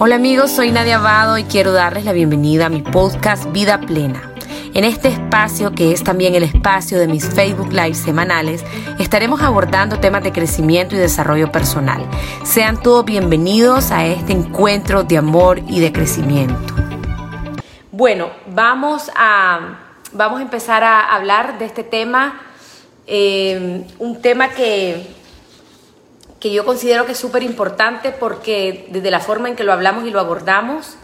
Hola amigos, soy Nadia Abado y quiero darles la bienvenida a mi podcast Vida Plena. En este espacio, que es también el espacio de mis Facebook Live semanales, estaremos abordando temas de crecimiento y desarrollo personal. Sean todos bienvenidos a este encuentro de amor y de crecimiento. Bueno, vamos a, vamos a empezar a hablar de este tema, eh, un tema que que yo considero que es súper importante porque desde la forma en que lo hablamos y lo abordamos,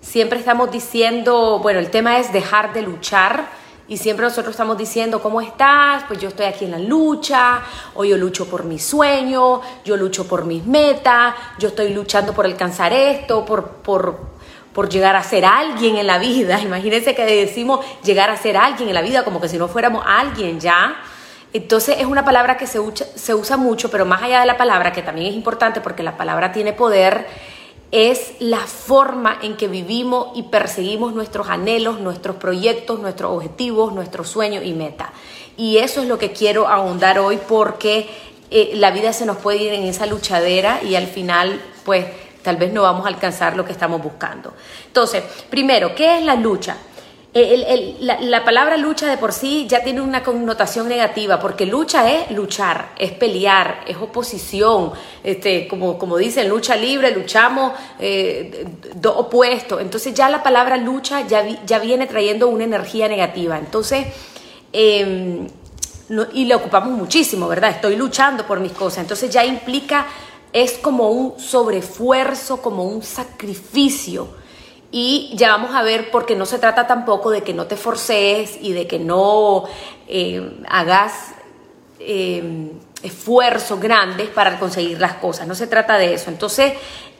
siempre estamos diciendo, bueno, el tema es dejar de luchar y siempre nosotros estamos diciendo, ¿cómo estás? Pues yo estoy aquí en la lucha, o yo lucho por mi sueño, yo lucho por mis metas, yo estoy luchando por alcanzar esto, por, por, por llegar a ser alguien en la vida. Imagínense que decimos llegar a ser alguien en la vida como que si no fuéramos alguien ya. Entonces es una palabra que se usa, se usa mucho, pero más allá de la palabra, que también es importante porque la palabra tiene poder, es la forma en que vivimos y perseguimos nuestros anhelos, nuestros proyectos, nuestros objetivos, nuestros sueños y metas. Y eso es lo que quiero ahondar hoy porque eh, la vida se nos puede ir en esa luchadera y al final, pues, tal vez no vamos a alcanzar lo que estamos buscando. Entonces, primero, ¿qué es la lucha? Eh, la, palabra lucha de por sí ya tiene una connotación negativa, porque lucha es luchar, es pelear, es oposición, este, como, como dicen, lucha libre, luchamos eh, opuestos. Entonces ya la palabra lucha ya, ya viene trayendo una energía negativa. Entonces, em, y le ocupamos muchísimo, ¿verdad? Estoy luchando por mis cosas. Entonces ya implica, es como un sobreesfuerzo, como un sacrificio y ya vamos a ver, porque no se trata tampoco de que no te forces y de que no eh, hagas eh, esfuerzos grandes para conseguir las cosas. No se trata de eso. Entonces,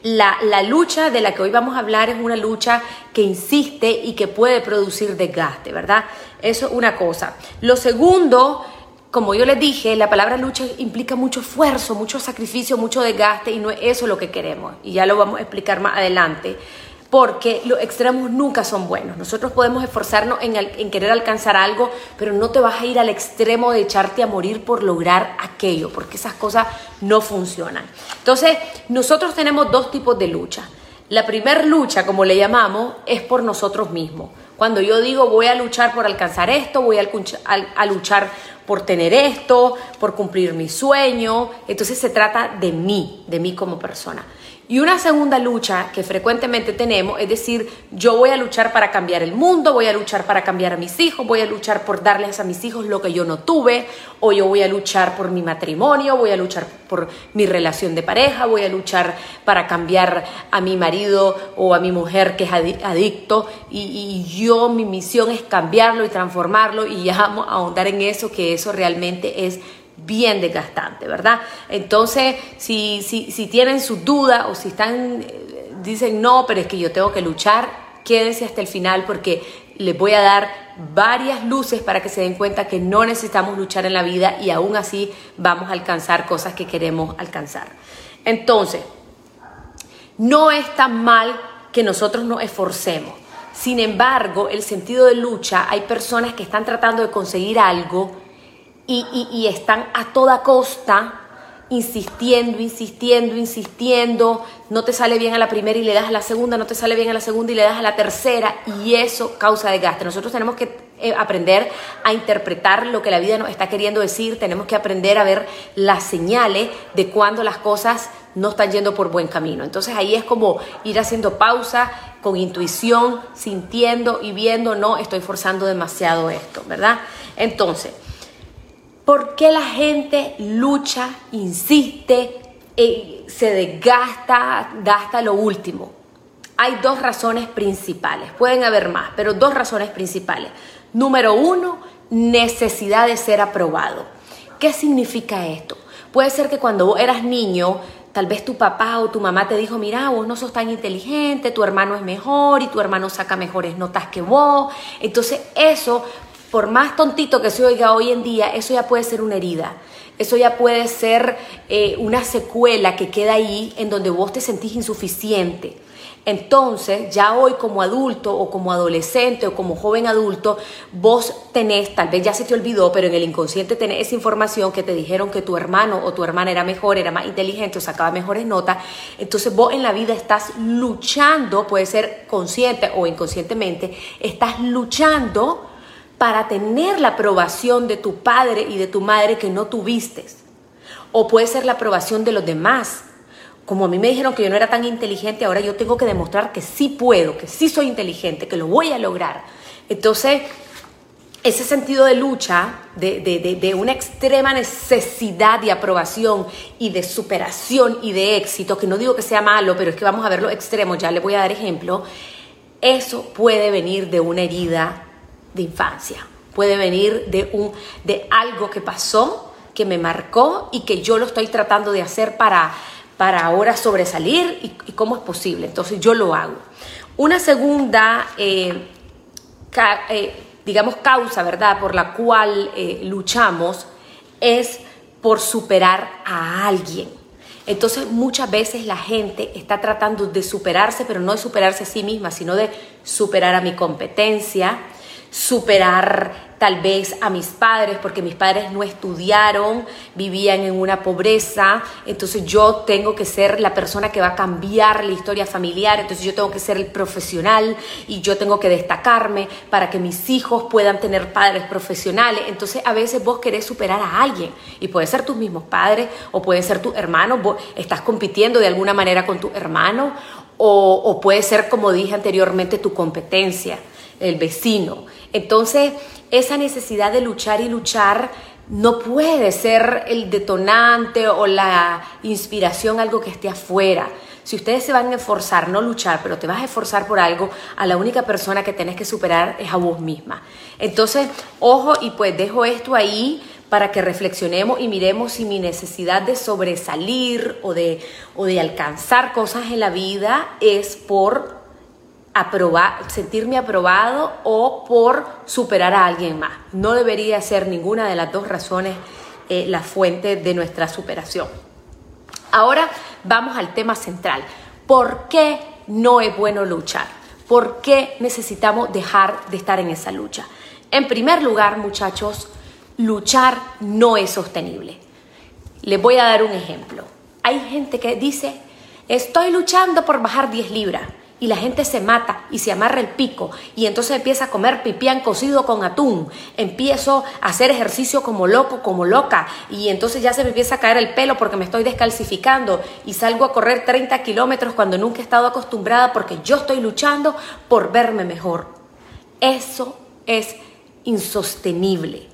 la, la, lucha de la que hoy vamos a hablar es una lucha que insiste y que puede producir desgaste, ¿verdad? Eso es una cosa. Lo segundo como yo les dije, la palabra lucha implica mucho esfuerzo, mucho sacrificio, mucho desgaste y no es eso lo que queremos. Y ya lo vamos a explicar más adelante porque los extremos nunca son buenos. Nosotros podemos esforzarnos en, querer alcanzar algo, pero no te vas a ir al extremo de echarte a morir por lograr aquello, porque esas cosas no funcionan. Entonces, nosotros tenemos dos tipos de lucha. La primera lucha, como le llamamos, es por nosotros mismos. Cuando yo digo voy a luchar por alcanzar esto, voy a, a luchar por tener esto, por cumplir mi sueño, entonces se trata de mí, de mí como persona. Y una segunda lucha que frecuentemente tenemos es decir, yo voy a luchar para cambiar el mundo, voy a luchar para cambiar a mis hijos, voy a luchar por darles a mis hijos lo que yo no tuve, o yo voy a luchar por mi matrimonio, voy a luchar por mi relación de pareja, voy a luchar para cambiar a mi marido o a mi mujer que es adicto, y, yo mi misión es cambiarlo y transformarlo, y ya vamos a ahondar en eso, que eso realmente es bien desgastante, ¿verdad? Entonces, si, si, si tienen sus dudas o si están, eh, dicen, no, pero es que yo tengo que luchar, quédense hasta el final porque les voy a dar varias luces para que se den cuenta que no necesitamos luchar en la vida y aún así vamos a alcanzar cosas que queremos alcanzar. Entonces, no es tan mal que nosotros nos esforcemos. Sin embargo, el sentido de lucha, hay personas que están tratando de conseguir algo y, están a toda costa insistiendo, insistiendo, insistiendo, no te sale bien a la primera y le das a la segunda, no te sale bien a la segunda y le das a la tercera y eso causa desgaste. Nosotros tenemos que eh, aprender a interpretar lo que la vida nos está queriendo decir, tenemos que aprender a ver las señales de cuando las cosas no están yendo por buen camino. Entonces ahí es como ir haciendo pausa con intuición, sintiendo y viendo, no estoy forzando demasiado esto, ¿verdad? Entonces, ¿Por qué la gente lucha, insiste, eh, se desgasta, gasta lo último? Hay dos razones principales, pueden haber más, pero dos razones principales. Número uno, necesidad de ser aprobado. ¿Qué significa esto? Puede ser que cuando vos eras niño, tal vez tu papá o tu mamá te dijo, mira, vos no sos tan inteligente, tu hermano es mejor y tu hermano saca mejores notas que vos. Entonces eso por más tontito que se oiga hoy en día, eso ya puede ser una herida. Eso ya puede ser eh, una secuela que queda ahí en donde vos te sentís insuficiente. Entonces, ya hoy como adulto o como adolescente o como joven adulto, vos tenés, tal vez ya se te olvidó, pero en el inconsciente tenés esa información que te dijeron que tu hermano o tu hermana era mejor, era más inteligente o sacaba mejores notas. Entonces vos en la vida estás luchando, puede ser consciente o inconscientemente, estás luchando para tener la aprobación de tu padre y de tu madre que no tuviste. O puede ser la aprobación de los demás como a mí me dijeron que yo no era tan inteligente, ahora yo tengo que demostrar que sí puedo, que sí soy inteligente, que lo voy a lograr. Entonces, ese sentido de lucha, de, una extrema necesidad de aprobación y de superación y de éxito, que no digo que sea malo, pero es que vamos a ver los extremos, ya le voy a dar ejemplo, eso puede venir de una herida de infancia, puede venir de, un, de algo que pasó, que me marcó y que yo lo estoy tratando de hacer para para ahora sobresalir y, cómo es posible. Entonces yo lo hago. Una segunda, eh, eh, digamos, causa, ¿verdad?, por la cual eh, luchamos es por superar a alguien. Entonces muchas veces la gente está tratando de superarse, pero no de superarse a sí misma, sino de superar a mi competencia, superar tal vez a mis padres, porque mis padres no estudiaron, vivían en una pobreza, entonces yo tengo que ser la persona que va a cambiar la historia familiar, entonces yo tengo que ser el profesional y yo tengo que destacarme para que mis hijos puedan tener padres profesionales, entonces a veces vos querés superar a alguien y puede ser tus mismos padres o pueden ser tus hermanos, vos estás compitiendo de alguna manera con tu hermano o, o puede ser, como dije anteriormente, tu competencia, el vecino. Entonces, esa necesidad de luchar y luchar no puede ser el detonante o la inspiración algo que esté afuera. Si ustedes se van a esforzar, no luchar, pero te vas a esforzar por algo, a la única persona que tenés que superar es a vos misma. Entonces, ojo y pues dejo esto ahí para que reflexionemos y miremos si mi necesidad de sobresalir o de, o de alcanzar cosas en la vida es por aprobar, sentirme aprobado o por superar a alguien más. No debería ser ninguna de las dos razones eh, la fuente de nuestra superación. Ahora vamos al tema central. ¿Por qué no es bueno luchar? ¿Por qué necesitamos dejar de estar en esa lucha? En primer lugar, muchachos, luchar no es sostenible. Les voy a dar un ejemplo. Hay gente que dice, estoy luchando por bajar 10 libras y la gente se mata y se amarra el pico y entonces empieza a comer pipián cocido con atún, empiezo a hacer ejercicio como loco, como loca y entonces ya se me empieza a caer el pelo porque me estoy descalcificando y salgo a correr 30 kilómetros cuando nunca he estado acostumbrada porque yo estoy luchando por verme mejor. Eso es insostenible.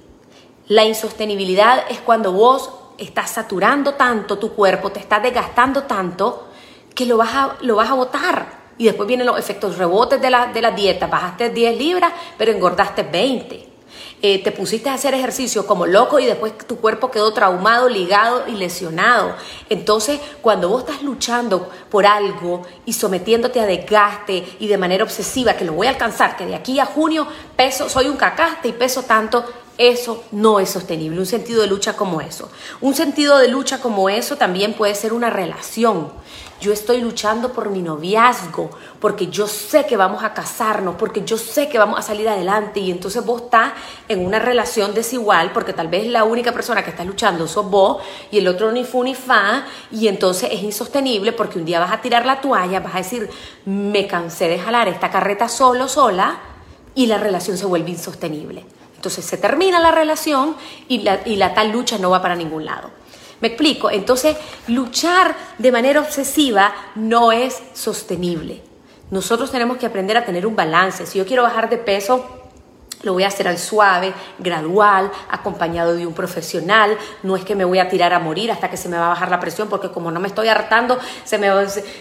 La insostenibilidad es cuando vos estás saturando tanto tu cuerpo, te estás desgastando tanto que lo vas a, lo vas a botar y después vienen los efectos rebotes de la, de la dieta. Bajaste 10 libras, pero engordaste 20. Eh, te pusiste a hacer ejercicio como loco y después tu cuerpo quedó traumado, ligado y lesionado. Entonces, cuando vos estás luchando por algo y sometiéndote a desgaste y de manera obsesiva, que lo voy a alcanzar, que de aquí a junio peso, soy un cacaste y peso tanto, eso no es sostenible, un sentido de lucha como eso. Un sentido de lucha como eso también puede ser una relación. Yo estoy luchando por mi noviazgo, porque yo sé que vamos a casarnos, porque yo sé que vamos a salir adelante y entonces vos estás en una relación desigual, porque tal vez la única persona que está luchando sos vos y el otro ni fu ni fa y entonces es insostenible porque un día vas a tirar la toalla, vas a decir, me cansé de jalar esta carreta solo, sola y la relación se vuelve insostenible. Entonces se termina la relación y la, y la tal lucha no va para ningún lado. ¿Me explico? Entonces, luchar de manera obsesiva no es sostenible. Nosotros tenemos que aprender a tener un balance. Si yo quiero bajar de peso, lo voy a hacer al suave, gradual, acompañado de un profesional. No es que me voy a tirar a morir hasta que se me va a bajar la presión, porque como no me estoy hartando, se me,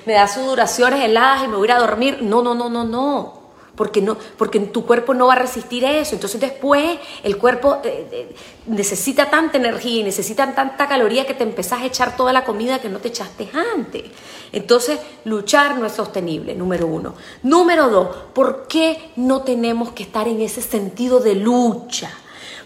me da sudoraciones heladas y me voy a ir a dormir. No, no, no, no, no porque, no, porque tu cuerpo no va a resistir eso. Entonces después el cuerpo eh, eh, necesita tanta energía y necesita tanta caloría que te empezás a echar toda la comida que no te echaste antes. Entonces luchar no es sostenible, número uno. Número dos, ¿por qué no tenemos que estar en ese sentido de lucha?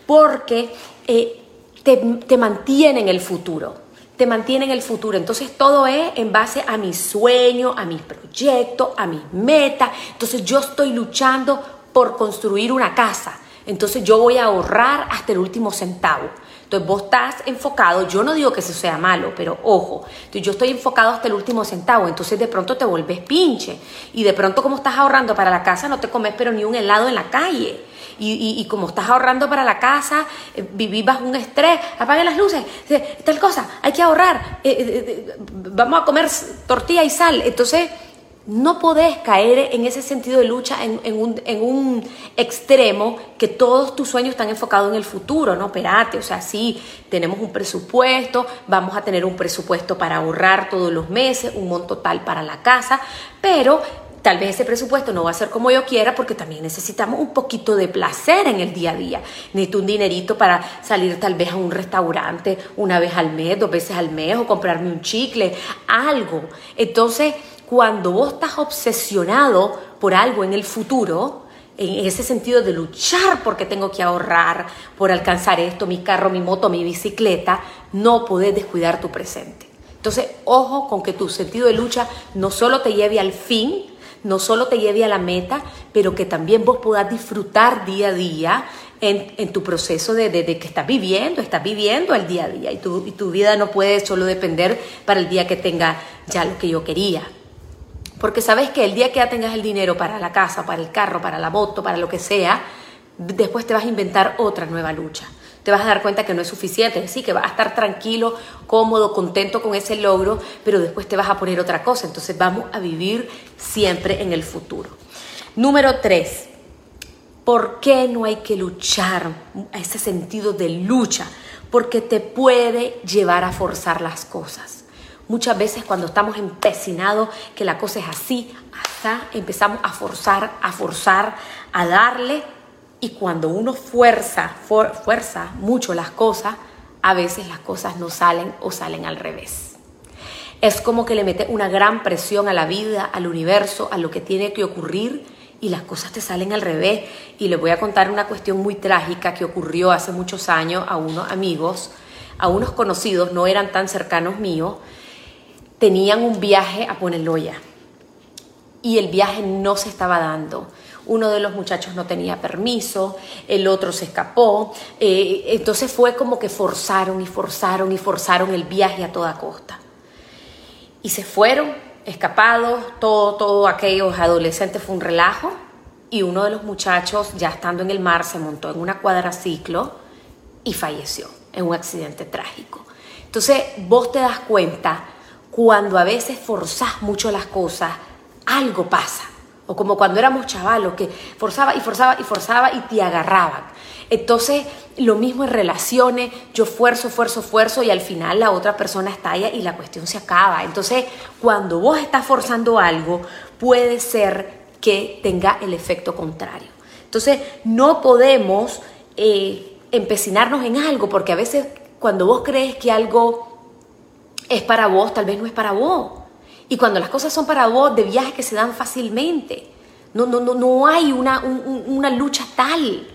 Porque... Eh, te, te mantiene en el futuro, te mantiene en el futuro. Entonces todo es en base a mi sueño, a mis proyectos, a mis metas. Entonces yo estoy luchando por construir una casa. Entonces yo voy a ahorrar hasta el último centavo. Entonces vos estás enfocado, yo no digo que eso sea malo, pero ojo, yo estoy enfocado hasta el último centavo, entonces de pronto te vuelves pinche y de pronto como estás ahorrando para la casa no te comes pero ni un helado en la calle. Y, como estás ahorrando para la casa, eh, vivís bajo un estrés, apague las luces, tal cosa, hay que ahorrar, eh, eh, vamos a comer tortilla y sal. Entonces, no podés caer en ese sentido de lucha en, un, extremo que todos tus sueños están enfocados en el futuro, ¿no? Espérate, o sea, sí, tenemos un presupuesto, vamos a tener un presupuesto para ahorrar todos los meses, un monto tal para la casa, pero Tal vez ese presupuesto no va a ser como yo quiera porque también necesitamos un poquito de placer en el día a día. Necesito un dinerito para salir tal vez a un restaurante una vez al mes, dos veces al mes o comprarme un chicle, algo. Entonces, cuando vos estás obsesionado por algo en el futuro, en ese sentido de luchar porque tengo que ahorrar por alcanzar esto, mi carro, mi moto, mi bicicleta, no podés descuidar tu presente. Entonces, ojo con que tu sentido de lucha no solo te lleve al fin, no solo te lleve a la meta, pero que también vos puedas disfrutar día a día en, tu proceso de, de, que estás viviendo, estás viviendo el día a día y tu, y tu vida no puede solo depender para el día que tenga ya lo que yo quería. Porque sabes que el día que ya tengas el dinero para la casa, para el carro, para la moto, para lo que sea, después te vas a inventar otra nueva lucha. Te vas a dar cuenta que no es suficiente, sí, que vas a estar tranquilo, cómodo, contento con ese logro, pero después te vas a poner otra cosa. Entonces vamos a vivir siempre en el futuro. Número tres, ¿por qué no hay que luchar a ese sentido de lucha? Porque te puede llevar a forzar las cosas. Muchas veces cuando estamos empecinados que la cosa es así, hasta empezamos a forzar, a forzar, a darle y cuando uno fuerza, fuerza mucho las cosas, a veces las cosas no salen o salen al revés. Es como que le mete una gran presión a la vida, al universo, a lo que tiene que ocurrir y las cosas te salen al revés. Y les voy a contar una cuestión muy trágica que ocurrió hace muchos años a unos amigos, a unos conocidos, no eran tan cercanos míos, tenían un viaje a Poneloya y el viaje no se estaba dando. Uno de los muchachos no tenía permiso, el otro se escapó, eh, entonces fue como que forzaron y forzaron y forzaron el viaje a toda costa. Y se fueron, escapados, todo, todo aquellos adolescentes fue un relajo y uno de los muchachos ya estando en el mar se montó en una cuadraciclo y falleció en un accidente trágico. Entonces vos te das cuenta cuando a veces forzás mucho las cosas, algo pasa. O como cuando éramos chavalos, que forzaba y forzaba y forzaba y te agarraban. Entonces, lo mismo en relaciones, yo fuerzo, fuerzo, fuerzo y al final la otra persona estalla y la cuestión se acaba. Entonces, cuando vos estás forzando algo, puede ser que tenga el efecto contrario. Entonces, no podemos eh, empecinarnos en algo porque a veces cuando vos crees que algo es para vos, tal vez no es para vos. Y cuando las cosas son para vos, de viajes que se dan fácilmente. No, no, no, no hay una, una lucha tal.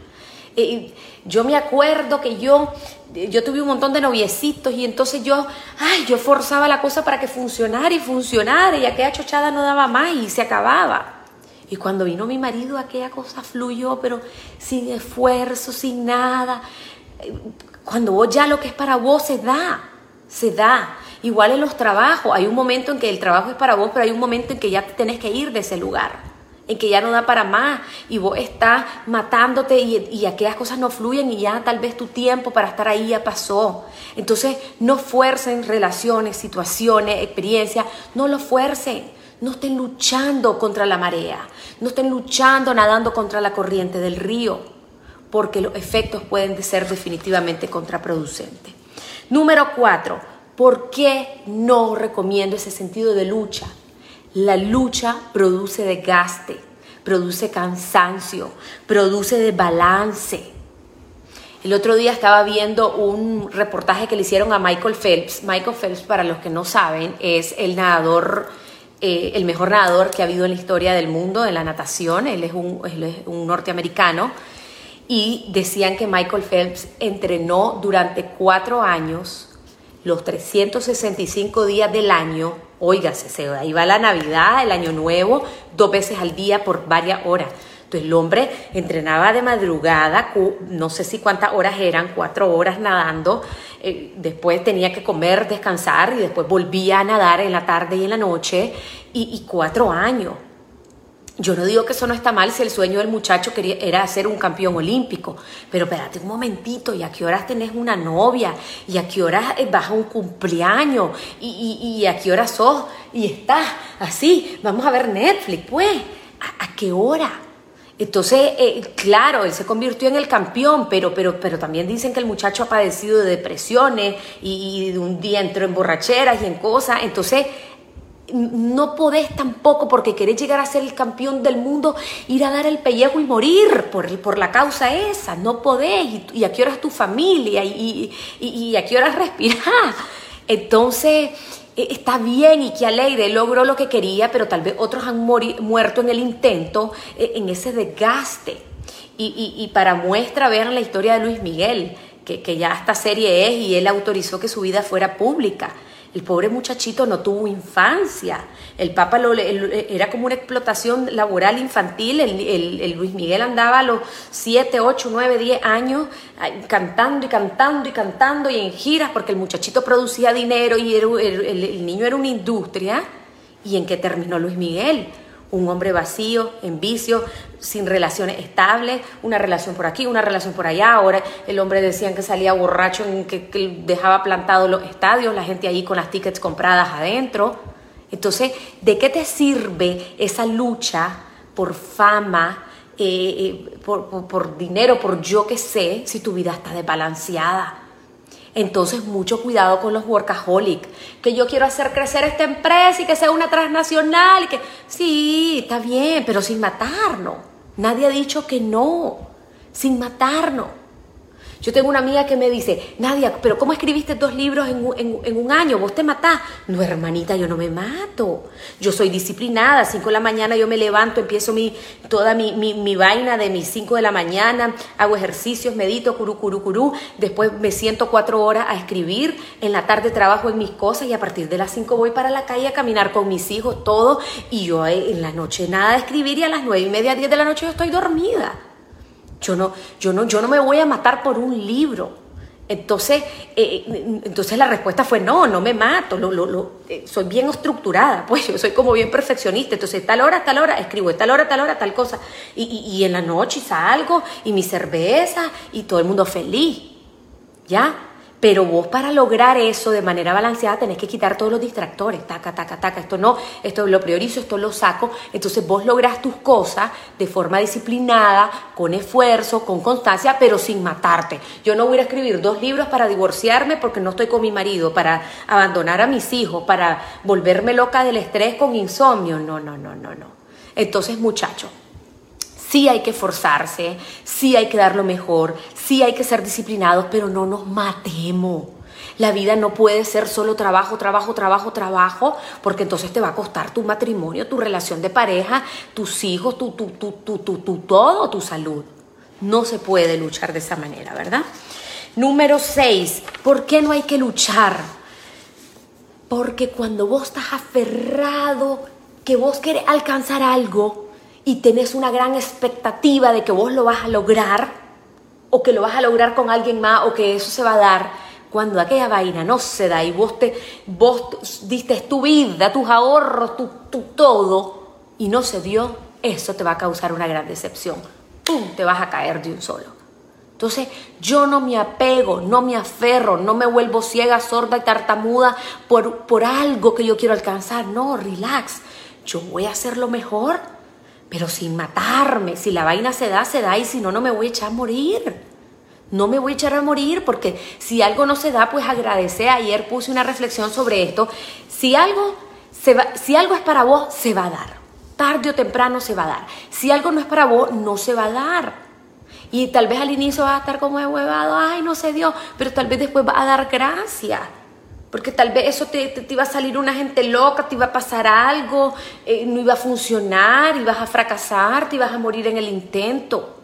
Eh, yo me acuerdo que yo, yo tuve un montón de noviecitos y entonces yo, ay, yo forzaba la cosa para que funcionara y funcionara y aquella chochada no daba más y se acababa. Y cuando vino mi marido, aquella cosa fluyó, pero sin esfuerzo, sin nada. Cuando vos ya lo que es para vos se da, se da. Igual en los trabajos, hay un momento en que el trabajo es para vos, pero hay un momento en que ya te tenés que ir de ese lugar, en que ya no da para más y vos estás matándote y, aquellas cosas no fluyen y ya tal vez tu tiempo para estar ahí ya pasó. Entonces no fuercen relaciones, situaciones, experiencias, no lo fuercen. No estén luchando contra la marea, no estén luchando nadando contra la corriente del río, porque los efectos pueden ser definitivamente contraproducentes. Número cuatro, ¿Por qué no recomiendo ese sentido de lucha? La lucha produce desgaste, produce cansancio, produce desbalance. El otro día estaba viendo un reportaje que le hicieron a Michael Phelps. Michael Phelps, para los que no saben, es el nadador, eh, el mejor nadador que ha habido en la historia del mundo en la natación. Él es un, él es un norteamericano y decían que Michael Phelps entrenó durante cuatro años, los 365 días del año, oígase, se iba la Navidad, el Año Nuevo, dos veces al día por varias horas. Entonces el hombre entrenaba de madrugada, no sé si cuántas horas eran, cuatro horas nadando, eh, después tenía que comer, descansar y después volvía a nadar en la tarde y en la noche y cuatro años. Yo no digo que eso no está mal si el sueño del muchacho quería, era ser un campeón olímpico, pero espérate un momentito, ¿y a qué horas tenés una novia? ¿Y a qué horas eh, vas a un cumpleaños? ¿Y, a qué horas sos? Y estás así, vamos a ver Netflix, pues, ¿a, qué hora? Entonces, eh, claro, él se convirtió en el campeón, pero, pero, pero también dicen que el muchacho ha padecido de depresiones y, y de un día entró en borracheras y en cosas. Entonces, no podés tampoco, porque querés llegar a ser el campeón del mundo, ir a dar el pellejo y morir por, por la causa esa. No podés. Y, a qué hora es tu familia y, y, a qué hora respirar. Entonces, e, está bien y qué alegre, logró lo que quería, pero tal vez otros han muerto en el intento, e, en ese desgaste. Y, para muestra, vean la historia de Luis Miguel, que, que ya esta serie es y él autorizó que su vida fuera pública. El pobre muchachito no tuvo infancia. El Papa lo, era como una explotación laboral infantil. El, Luis Miguel andaba a los 7, 8, 9, 10 años cantando y cantando y cantando y en giras porque el muchachito producía dinero y el niño era una industria. ¿Y en qué terminó Luis Miguel? Un hombre vacío, en vicio, sin relaciones estables, una relación por aquí, una relación por allá. Ahora el hombre decían que salía borracho, que, que dejaba plantados los estadios, la gente ahí con las tickets compradas adentro. Entonces, ¿de qué te sirve esa lucha por fama, eh, eh, por, por dinero, por yo que sé, si tu vida está desbalanceada? Entonces, mucho cuidado con los workaholic. Que yo quiero hacer crecer esta empresa y que sea una transnacional. Y que, sí, está bien, pero sin matarnos. Nadie ha dicho que no. Sin matarnos. Yo tengo una amiga que me dice, Nadia, pero ¿cómo escribiste dos libros en un, año? ¿Vos te matás? No, hermanita, yo no me mato. Yo soy disciplinada. A 5 de la mañana yo me levanto, empiezo mi, toda mi, mi, vaina de mis 5 de la mañana, hago ejercicios, medito, curú, curú, curú. Después me siento cuatro horas a escribir. En la tarde trabajo en mis cosas y a partir de las 5 voy para la calle a caminar con mis hijos, todo. Y yo eh, en la noche nada de escribir y a las nueve y media, 10 de la noche yo estoy dormida. Yo no, yo no, yo no me voy a matar por un libro. Entonces, eh, eh, entonces la respuesta fue no, no me mato, lo, lo, eh, soy bien estructurada, pues yo soy como bien perfeccionista, entonces tal hora, tal hora, escribo, tal hora, tal hora, tal cosa, y, y, y en la noche salgo, y mi cerveza, y todo el mundo feliz, ¿ya? Pero vos para lograr eso de manera balanceada tenés que quitar todos los distractores, taca, taca, taca, esto no, esto lo priorizo, esto lo saco. Entonces vos lográs tus cosas de forma disciplinada, con esfuerzo, con constancia, pero sin matarte. Yo no voy a escribir dos libros para divorciarme porque no estoy con mi marido, para abandonar a mis hijos, para volverme loca del estrés con insomnio. No, no, no, no, no. Entonces, muchachos, Sí hay que forzarse, sí hay que dar lo mejor, sí hay que ser disciplinados, pero no nos matemos. La vida no puede ser solo trabajo, trabajo, trabajo, trabajo, porque entonces te va a costar tu matrimonio, tu relación de pareja, tus hijos, tu, tu, tu, tu, tu, tu todo, tu salud. No se puede luchar de esa manera, ¿verdad? Número 6. ¿Por qué no hay que luchar? Porque cuando vos estás aferrado, que vos querés alcanzar algo, y tenés una gran expectativa de que vos lo vas a lograr o que lo vas a lograr con alguien más o que eso se va a dar, cuando aquella vaina no se da y vos, te, vos diste tu vida, tus ahorros, tu, tu todo y no se dio, eso te va a causar una gran decepción. ¡Pum! Te vas a caer de un solo. Entonces yo no me apego, no me aferro, no me vuelvo ciega, sorda y tartamuda por, por algo que yo quiero alcanzar. No, relax. Yo voy a hacer lo mejor pero sin matarme. Si la vaina se da, se da y si no, no me voy a echar a morir. No me voy a echar a morir porque si algo no se da, pues agradece. Ayer puse una reflexión sobre esto. Si algo, se va, si algo es para vos, se va a dar. Tarde o temprano se va a dar. Si algo no es para vos, no se va a dar. Y tal vez al inicio va a estar como de huevado, ay, no se dio, pero tal vez después va a dar gracia porque tal vez eso te, iba a salir una gente loca, te iba a pasar algo, eh, no iba a funcionar, ibas a fracasar, te ibas a morir en el intento.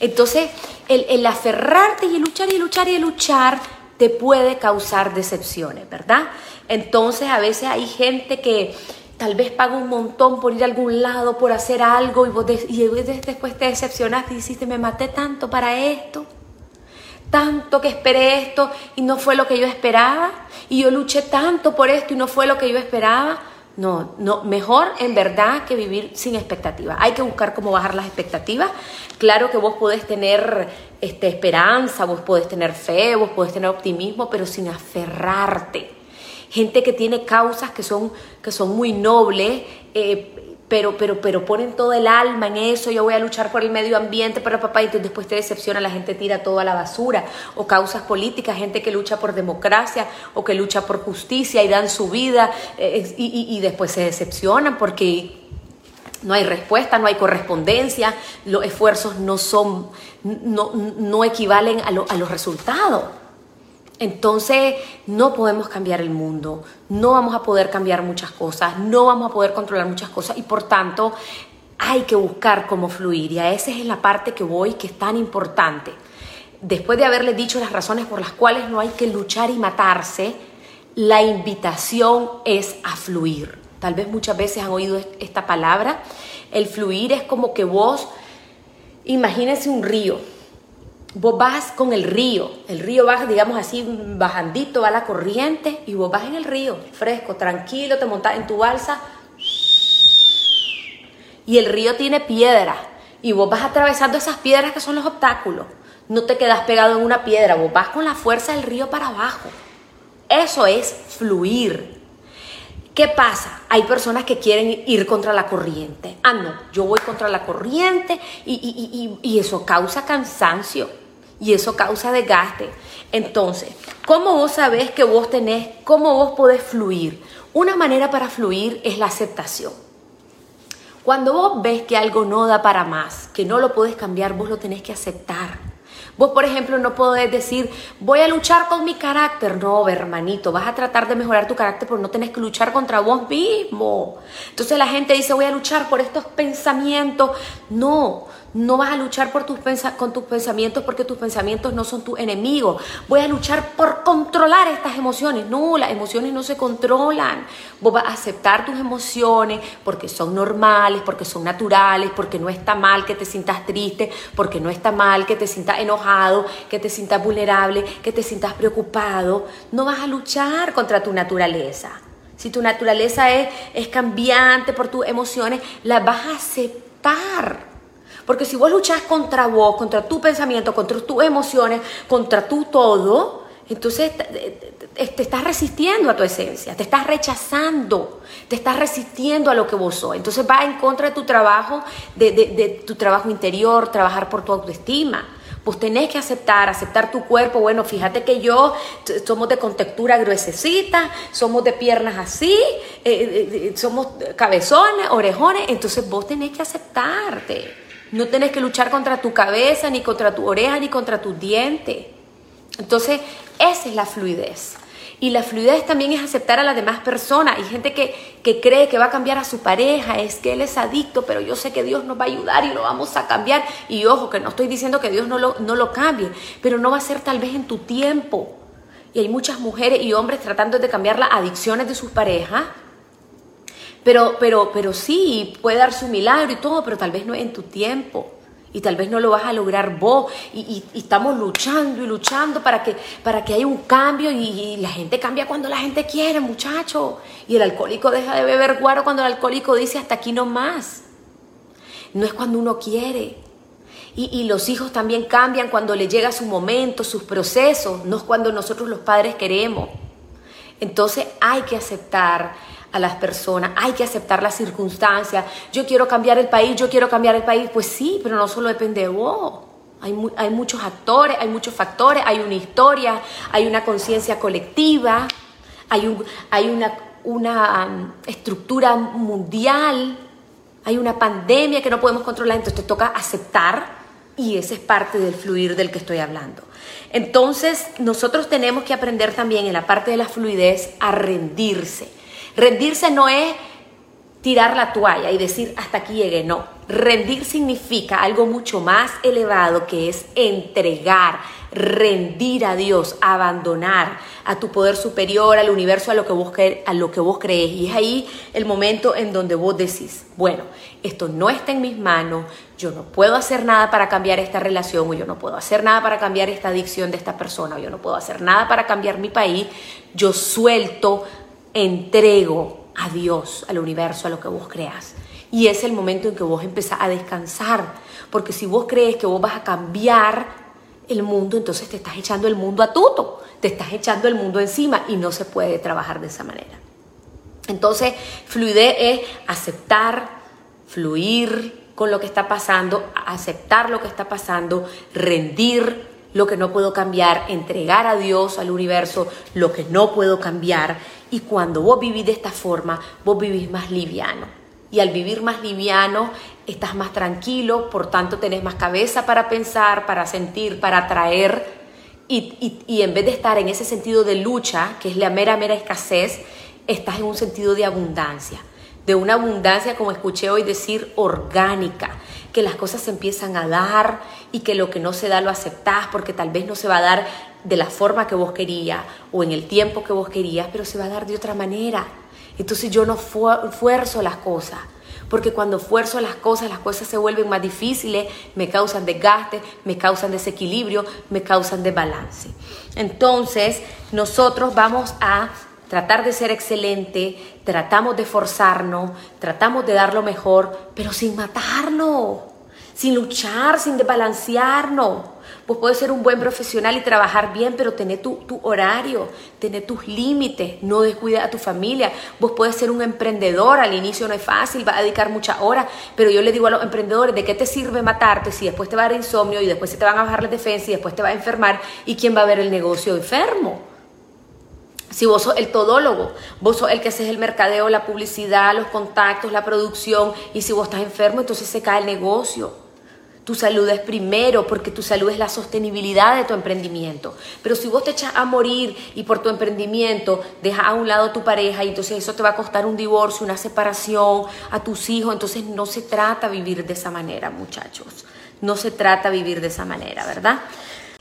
Entonces, el, el aferrarte y el luchar y luchar y luchar te puede causar decepciones, ¿verdad? Entonces, a veces hay gente que tal vez paga un montón por ir a algún lado, por hacer algo, y, vos y después te decepcionaste y dijiste, me maté tanto para esto, tanto que esperé esto y no fue lo que yo esperaba, y yo luché tanto por esto y no fue lo que yo esperaba. No, no, mejor en verdad que vivir sin expectativas. Hay que buscar cómo bajar las expectativas. Claro que vos podés tener este, esperanza, vos podés tener fe, vos podés tener optimismo, pero sin aferrarte. Gente que tiene causas que son, que son muy nobles, eh, pero, pero, pero ponen todo el alma en eso, yo voy a luchar por el medio ambiente, para papá, y después te decepciona, la gente tira todo a la basura, o causas políticas, gente que lucha por democracia o que lucha por justicia y dan su vida eh, y, después se decepcionan porque no hay respuesta, no hay correspondencia, los esfuerzos no son, no, no equivalen a, a los resultados. Entonces no podemos cambiar el mundo, no vamos a poder cambiar muchas cosas, no vamos a poder controlar muchas cosas y por tanto hay que buscar cómo fluir y a esa es la parte que voy que es tan importante. Después de haberle dicho las razones por las cuales no hay que luchar y matarse, la invitación es a fluir. Tal vez muchas veces han oído esta palabra. El fluir es como que vos, imagínense un río, vos vas con el río, el río va, digamos así, bajandito, va la corriente y vos vas en el río, fresco, tranquilo, te montas en tu balsa y el río tiene piedra y vos vas atravesando esas piedras que son los obstáculos. No te quedas pegado en una piedra, vos vas con la fuerza del río para abajo. Eso es fluir. ¿Qué pasa? Hay personas que quieren ir contra la corriente. Ah, no, yo voy contra la corriente y, y eso causa cansancio y eso causa desgaste. Entonces, ¿cómo vos sabés que vos tenés, cómo vos podés fluir? Una manera para fluir es la aceptación. Cuando vos ves que algo no da para más, que no lo podés cambiar, vos lo tenés que aceptar. Vos, por ejemplo, no podés decir, voy a luchar con mi carácter. No, hermanito, vas a tratar de mejorar tu carácter, pero no tenés que luchar contra vos mismo. Entonces la gente dice, voy a luchar por estos pensamientos. No, no vas a luchar por tus con tus pensamientos porque tus pensamientos no son tu enemigo. Voy a luchar por controlar estas emociones. No, las emociones no se controlan. Vos vas a aceptar tus emociones porque son normales, porque son naturales, porque no está mal que te sientas triste, porque no está mal que te sientas enojado, que te sientas vulnerable, que te sientas preocupado. No vas a luchar contra tu naturaleza. Si tu naturaleza es, es cambiante por tus emociones, las vas a aceptar. Porque si vos luchas contra vos, contra tu pensamiento, contra tus emociones, contra tu todo, entonces te estás resistiendo a tu esencia, te estás rechazando, te estás resistiendo a lo que vos sos. Entonces va en contra de tu trabajo, de, tu trabajo interior, trabajar por tu autoestima. Vos tenés que aceptar, aceptar tu cuerpo. Bueno, fíjate que yo somos de contextura gruesecita, somos de piernas así, eh, eh, eh, somos cabezones, orejones. Entonces vos tenés que aceptarte. No tenés que luchar contra tu cabeza, ni contra tu oreja, ni contra tus dientes. Entonces, esa es la fluidez. Y la fluidez también es aceptar a las demás personas. Hay gente que, que, cree que va a cambiar a su pareja, es que él es adicto, pero yo sé que Dios nos va a ayudar y lo vamos a cambiar. Y ojo, que no estoy diciendo que Dios no lo, no lo cambie, pero no va a ser tal vez en tu tiempo. Y hay muchas mujeres y hombres tratando de cambiar las adicciones de sus parejas pero, pero, pero sí, puede dar su milagro y todo, pero tal vez no en tu tiempo. Y tal vez no lo vas a lograr vos. Y, estamos luchando y luchando para que, para que haya un cambio. Y, la gente cambia cuando la gente quiere, muchacho. Y el alcohólico deja de beber guaro cuando el alcohólico dice hasta aquí no más. No es cuando uno quiere. Y, y, los hijos también cambian cuando le llega su momento, sus procesos, no es cuando nosotros los padres queremos. Entonces hay que aceptar a las personas, hay que aceptar las circunstancias. Yo quiero cambiar el país, yo quiero cambiar el país. Pues sí, pero no solo depende de vos. Hay, hay muchos actores, hay muchos factores, hay una historia, hay una conciencia colectiva, hay, un, hay una, una um, estructura mundial, hay una pandemia que no podemos controlar, entonces te toca aceptar y ese es parte del fluir del que estoy hablando. Entonces, nosotros tenemos que aprender también en la parte de la fluidez a rendirse. Rendirse no es tirar la toalla y decir hasta aquí llegué, no. Rendir significa algo mucho más elevado que es entregar, rendir a Dios, abandonar a tu poder superior, al universo, a lo que vos, a lo que vos crees. Y es ahí el momento en donde vos decís, bueno, esto no está en mis manos, yo no puedo hacer nada para cambiar esta relación, o yo no puedo hacer nada para cambiar esta adicción de esta persona, o yo no puedo hacer nada para cambiar mi país, yo suelto, entrego a Dios, al universo, a lo que vos creas. Y es el momento en que vos empezás a descansar, porque si vos crees que vos vas a cambiar el mundo, entonces te estás echando el mundo a tuto, te estás echando el mundo encima y no se puede trabajar de esa manera. Entonces, fluidez es aceptar, fluir con lo que está pasando, aceptar lo que está pasando, rendir lo que no puedo cambiar, entregar a Dios, al universo, lo que no puedo cambiar. Y cuando vos vivís de esta forma, vos vivís más liviano. Y al vivir más liviano, estás más tranquilo, por tanto tenés más cabeza para pensar, para sentir, para atraer. Y, y, en vez de estar en ese sentido de lucha, que es la mera, mera escasez, estás en un sentido de abundancia. De una abundancia, como escuché hoy decir, orgánica, que las cosas se empiezan a dar y que lo que no se da lo aceptás porque tal vez no se va a dar de la forma que vos querías o en el tiempo que vos querías, pero se va a dar de otra manera. Entonces yo no fuerzo las cosas, porque cuando fuerzo las cosas, las cosas se vuelven más difíciles, me causan desgaste, me causan desequilibrio, me causan desbalance. Entonces nosotros vamos a tratar de ser excelente, tratamos de forzarnos, tratamos de dar lo mejor, pero sin matarnos, sin luchar, sin desbalancearnos. Vos podés ser un buen profesional y trabajar bien, pero tener tu, horario, tener tus límites, no descuidar a tu familia. Vos podés ser un emprendedor, al inicio no es fácil, va a dedicar muchas horas, pero yo le digo a los emprendedores, ¿de qué te sirve matarte si después te va a dar insomnio y después se te van a bajar las defensas y después te va a enfermar? ¿Y quién va a ver el negocio enfermo? Si vos sos el todólogo, vos sos el que haces el mercadeo, la publicidad, los contactos, la producción, y si vos estás enfermo, entonces se cae el negocio. Tu salud es primero porque tu salud es la sostenibilidad de tu emprendimiento. Pero si vos te echas a morir y por tu emprendimiento dejas a un lado tu pareja y entonces eso te va a costar un divorcio, una separación, a tus hijos, entonces no se trata vivir de esa manera, muchachos. No se trata vivir de esa manera, ¿verdad?